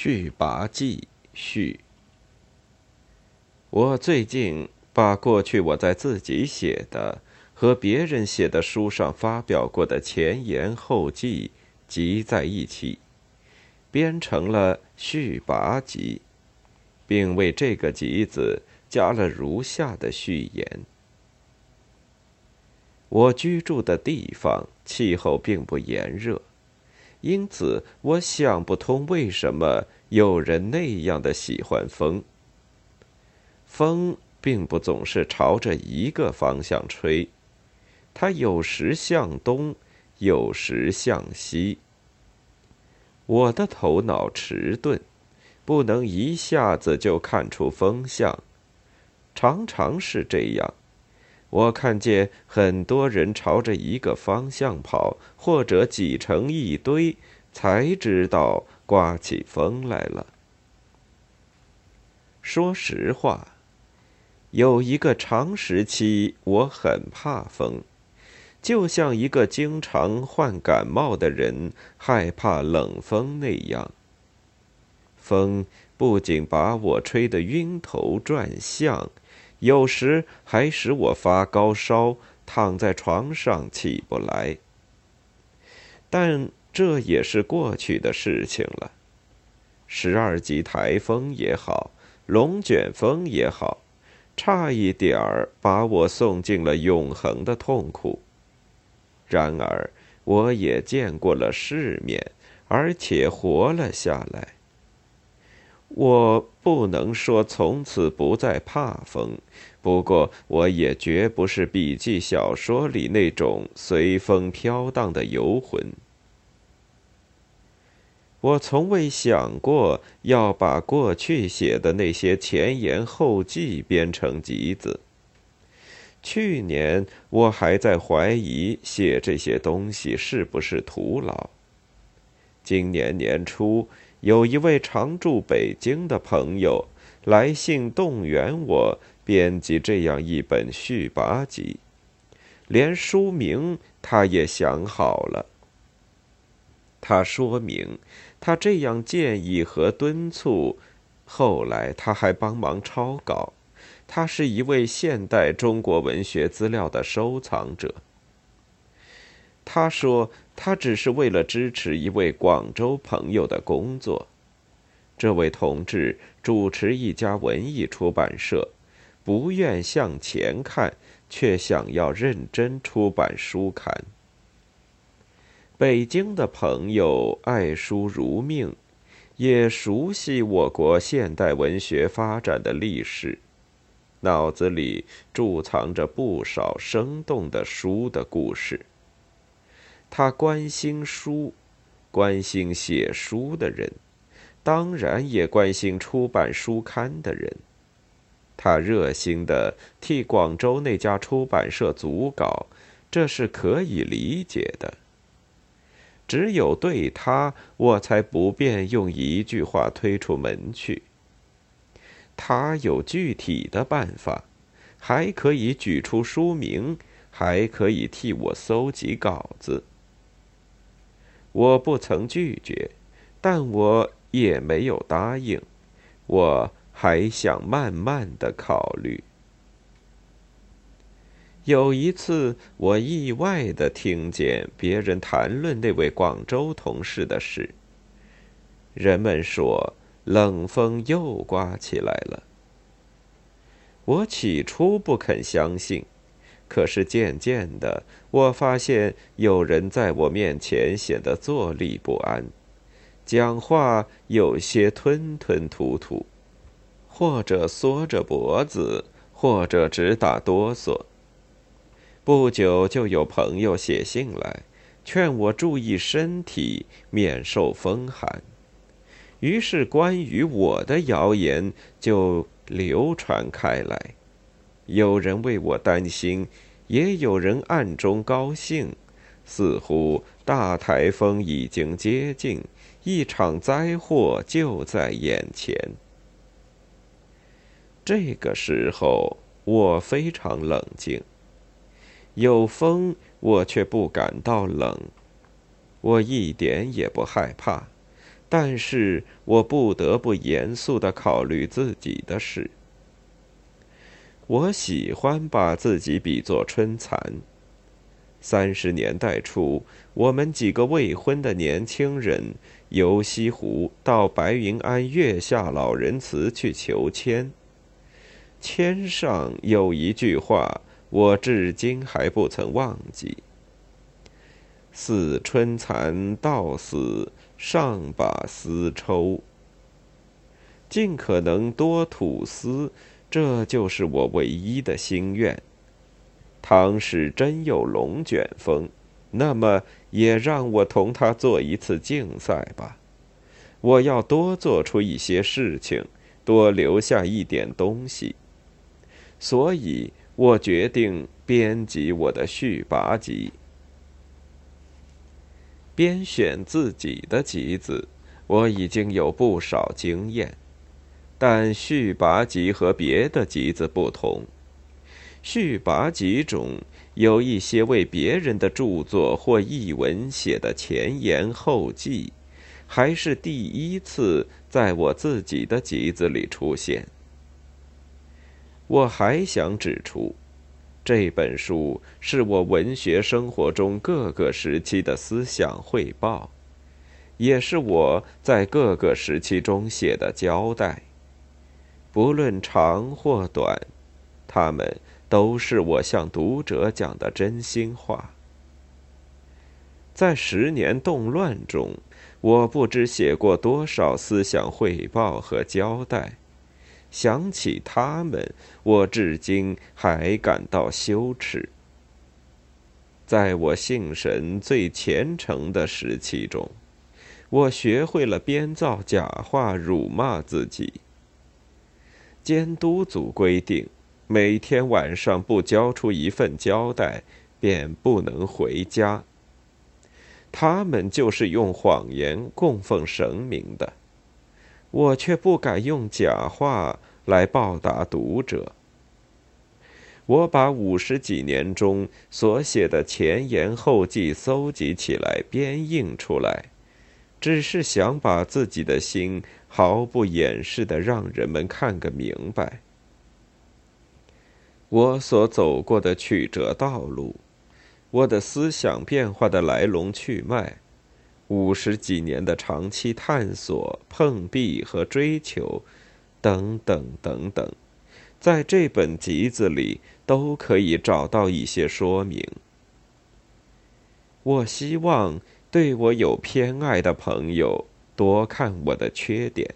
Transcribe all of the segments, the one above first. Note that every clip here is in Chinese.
续拔记续。我最近把过去我在自己写的和别人写的书上发表过的前言后记集在一起，编成了续拔集，并为这个集子加了如下的序言：我居住的地方气候并不炎热。因此，我想不通为什么有人那样的喜欢风。风并不总是朝着一个方向吹，它有时向东，有时向西。我的头脑迟钝，不能一下子就看出风向，常常是这样。我看见很多人朝着一个方向跑，或者挤成一堆，才知道刮起风来了。说实话，有一个长时期，我很怕风，就像一个经常患感冒的人害怕冷风那样。风不仅把我吹得晕头转向。有时还使我发高烧，躺在床上起不来。但这也是过去的事情了。十二级台风也好，龙卷风也好，差一点儿把我送进了永恒的痛苦。然而，我也见过了世面，而且活了下来。我不能说从此不再怕风，不过我也绝不是笔记小说里那种随风飘荡的游魂。我从未想过要把过去写的那些前言后记编成集子。去年我还在怀疑写这些东西是不是徒劳。今年年初。有一位常驻北京的朋友来信动员我编辑这样一本续跋集，连书名他也想好了。他说明，他这样建议和敦促，后来他还帮忙抄稿。他是一位现代中国文学资料的收藏者。他说。他只是为了支持一位广州朋友的工作。这位同志主持一家文艺出版社，不愿向前看，却想要认真出版书刊。北京的朋友爱书如命，也熟悉我国现代文学发展的历史，脑子里贮藏着不少生动的书的故事。他关心书，关心写书的人，当然也关心出版书刊的人。他热心的替广州那家出版社组稿，这是可以理解的。只有对他，我才不便用一句话推出门去。他有具体的办法，还可以举出书名，还可以替我搜集稿子。我不曾拒绝，但我也没有答应，我还想慢慢的考虑。有一次，我意外的听见别人谈论那位广州同事的事。人们说冷风又刮起来了。我起初不肯相信。可是渐渐的，我发现有人在我面前显得坐立不安，讲话有些吞吞吐吐，或者缩着脖子，或者直打哆嗦。不久就有朋友写信来，劝我注意身体，免受风寒。于是关于我的谣言就流传开来。有人为我担心，也有人暗中高兴，似乎大台风已经接近，一场灾祸就在眼前。这个时候，我非常冷静。有风，我却不感到冷，我一点也不害怕，但是我不得不严肃地考虑自己的事。我喜欢把自己比作春蚕。三十年代初，我们几个未婚的年轻人游西湖到白云庵月下老人祠去求签。签上有一句话，我至今还不曾忘记：“似春蚕到死，上把丝抽。”尽可能多吐丝，这就是我唯一的心愿。倘使真有龙卷风，那么也让我同他做一次竞赛吧。我要多做出一些事情，多留下一点东西。所以我决定编辑我的续跋集。编选自己的集子，我已经有不少经验，但续跋集和别的集子不同。续跋集中有一些为别人的著作或译文写的前言后记，还是第一次在我自己的集子里出现。我还想指出，这本书是我文学生活中各个时期的思想汇报，也是我在各个时期中写的交代，不论长或短，他们。都是我向读者讲的真心话。在十年动乱中，我不知写过多少思想汇报和交代，想起他们，我至今还感到羞耻。在我信神最虔诚的时期中，我学会了编造假话，辱骂自己。监督组规定。每天晚上不交出一份交代，便不能回家。他们就是用谎言供奉神明的，我却不敢用假话来报答读者。我把五十几年中所写的前言后记搜集起来，编印出来，只是想把自己的心毫不掩饰的让人们看个明白。我所走过的曲折道路，我的思想变化的来龙去脉，五十几年的长期探索、碰壁和追求，等等等等，在这本集子里都可以找到一些说明。我希望对我有偏爱的朋友多看我的缺点。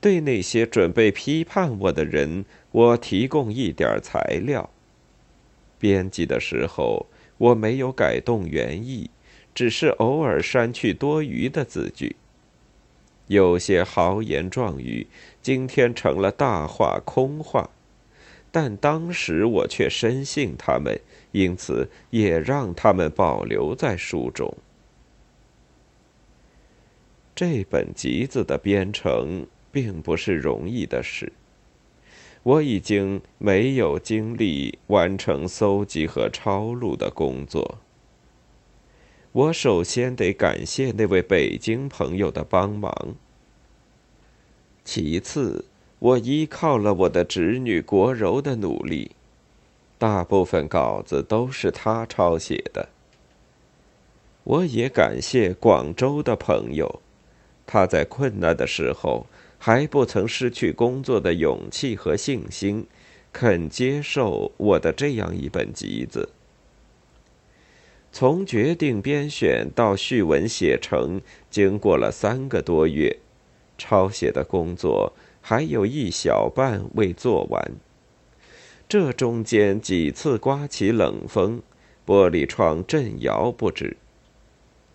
对那些准备批判我的人，我提供一点材料。编辑的时候，我没有改动原意，只是偶尔删去多余的字句。有些豪言壮语，今天成了大话空话，但当时我却深信他们，因此也让他们保留在书中。这本集子的编成。并不是容易的事。我已经没有精力完成搜集和抄录的工作。我首先得感谢那位北京朋友的帮忙。其次，我依靠了我的侄女国柔的努力，大部分稿子都是她抄写的。我也感谢广州的朋友，他在困难的时候。还不曾失去工作的勇气和信心，肯接受我的这样一本集子。从决定编选到序文写成，经过了三个多月，抄写的工作还有一小半未做完。这中间几次刮起冷风，玻璃窗震摇不止。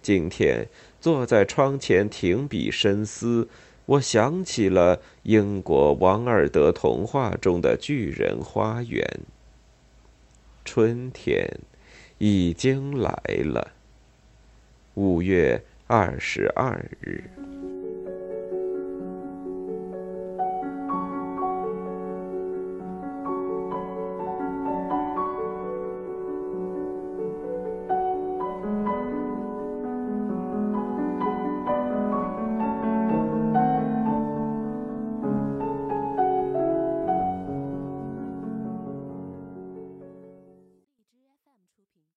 今天坐在窗前停笔深思。我想起了英国王尔德童话中的巨人花园。春天已经来了。五月二十二日。